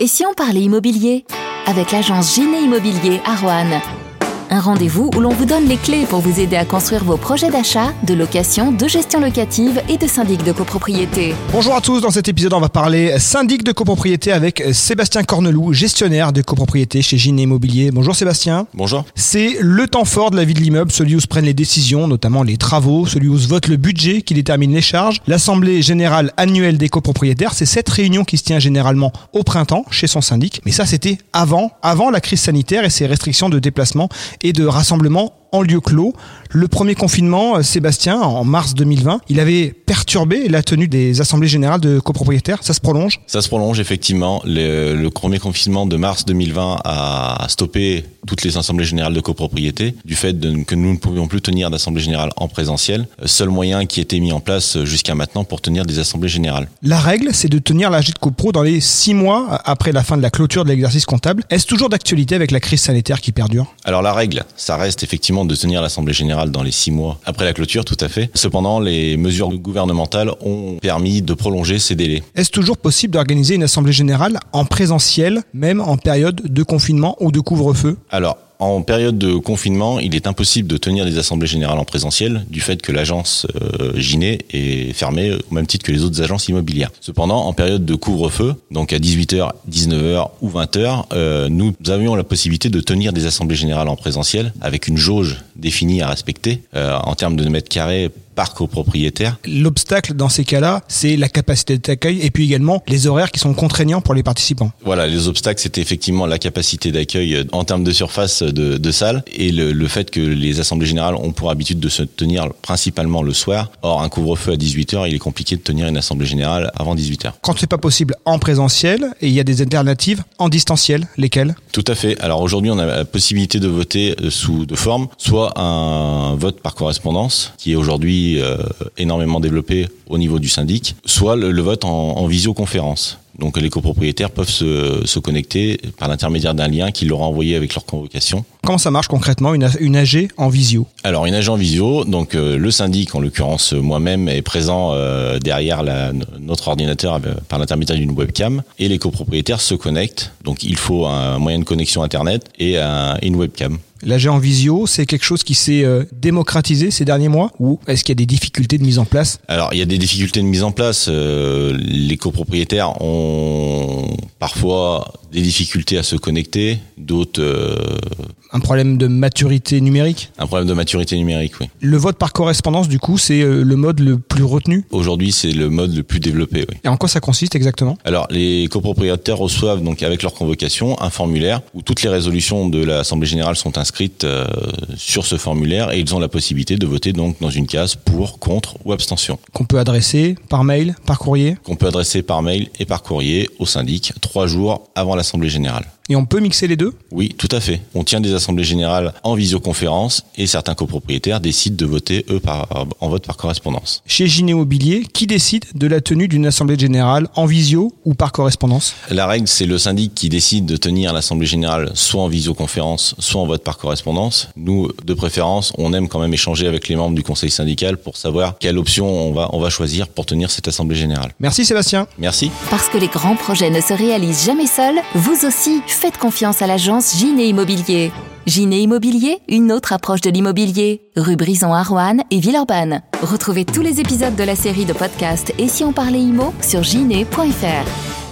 Et si on parlait immobilier? Avec l'agence Giné Immobilier à Roanne. Un rendez-vous où l'on vous donne les clés pour vous aider à construire vos projets d'achat, de location, de gestion locative et de syndic de copropriété. Bonjour à tous, dans cet épisode on va parler syndic de copropriété avec Sébastien Corneloup, gestionnaire de copropriété chez Gine Immobilier. Bonjour Sébastien. Bonjour. C'est le temps fort de la vie de l'immeuble, celui où se prennent les décisions, notamment les travaux, celui où se vote le budget qui détermine les charges. L'assemblée générale annuelle des copropriétaires, c'est cette réunion qui se tient généralement au printemps chez son syndic. Mais ça c'était avant, avant la crise sanitaire et ses restrictions de déplacement et de rassemblement en lieu clos. Le premier confinement, euh, Sébastien, en mars 2020, il avait perturbé la tenue des assemblées générales de copropriétaires. Ça se prolonge? Ça se prolonge, effectivement. Le, premier confinement de mars 2020 a stoppé toutes les assemblées générales de copropriété du fait que nous ne pouvions plus tenir d'assemblée générale en présentiel. Seul moyen qui était mis en place jusqu'à maintenant pour tenir des assemblées générales. La règle, c'est de tenir l'AG de copro dans les six mois après la fin de la clôture de l'exercice comptable. Est-ce toujours d'actualité avec la crise sanitaire qui perdure? Alors la règle, ça reste effectivement de tenir l'Assemblée générale dans les six mois après la clôture, tout à fait. Cependant, les mesures gouvernementales ont permis de prolonger ces délais. Est-ce toujours possible d'organiser une Assemblée générale en présentiel, même en période de confinement ou de couvre-feu? Alors, en période de confinement, il est impossible de tenir des assemblées générales en présentiel du fait que l'agence euh, Ginet est fermée au même titre que les autres agences immobilières. Cependant, en période de couvre-feu, donc à 18h, 19h ou 20h, euh, nous avions la possibilité de tenir des assemblées générales en présentiel avec une jauge définie à respecter euh, en termes de mètres carrés par copropriétaire. L'obstacle dans ces cas-là, c'est la capacité d'accueil et puis également les horaires qui sont contraignants pour les participants. Voilà, les obstacles, c'était effectivement la capacité d'accueil euh, en termes de surface de, de salle et le, le, fait que les assemblées générales ont pour habitude de se tenir principalement le soir. Or, un couvre-feu à 18h, il est compliqué de tenir une assemblée générale avant 18h. Quand c'est pas possible en présentiel, et il y a des alternatives en distanciel, lesquelles? Tout à fait. Alors aujourd'hui, on a la possibilité de voter euh, sous deux formes, soit un vote par correspondance, qui est aujourd'hui euh, énormément développé au niveau du syndic, soit le, vote en, en, visioconférence. Donc les copropriétaires peuvent se, se connecter par l'intermédiaire d'un lien qu'ils leur ont envoyé avec leur convocation. Comment ça marche concrètement une, une AG en visio? Alors une AG en visio, donc euh, le syndic, en l'occurrence moi-même, est présent euh, derrière la, notre ordinateur par l'intermédiaire d'une webcam et les copropriétaires se connectent. Donc il faut un moyen de connexion internet et un, une webcam. L'AG en visio, c'est quelque chose qui s'est euh, démocratisé ces derniers mois ou est-ce qu'il y a des difficultés de mise en place? Alors, il y a des difficultés de mise en place. Euh, les copropriétaires ont parfois des difficultés à se connecter, d'autres... Euh, un problème de maturité numérique Un problème de maturité numérique, oui. Le vote par correspondance, du coup, c'est le mode le plus retenu Aujourd'hui, c'est le mode le plus développé, oui. Et en quoi ça consiste exactement Alors, les copropriétaires reçoivent, donc avec leur convocation, un formulaire où toutes les résolutions de l'Assemblée Générale sont inscrites euh, sur ce formulaire et ils ont la possibilité de voter donc dans une case pour, contre ou abstention. Qu'on peut adresser par mail, par courrier Qu'on peut adresser par mail et par courrier au syndic trois jours avant l'Assemblée Générale. Et on peut mixer les deux Oui, tout à fait. On tient des assemblées générales en visioconférence et certains copropriétaires décident de voter, eux, par, en vote par correspondance. Chez Gine Immobilier, qui décide de la tenue d'une assemblée générale en visio ou par correspondance La règle, c'est le syndic qui décide de tenir l'assemblée générale soit en visioconférence, soit en vote par correspondance. Nous, de préférence, on aime quand même échanger avec les membres du conseil syndical pour savoir quelle option on va, on va choisir pour tenir cette assemblée générale. Merci Sébastien. Merci. Parce que les grands projets ne se réalisent jamais seuls, vous aussi faites confiance à l'agence Giné Immobilier. Giné Immobilier, une autre approche de l'immobilier. Rue Brison à et Villeurbanne. Retrouvez tous les épisodes de la série de podcasts Et si on parlait immo sur giné.fr.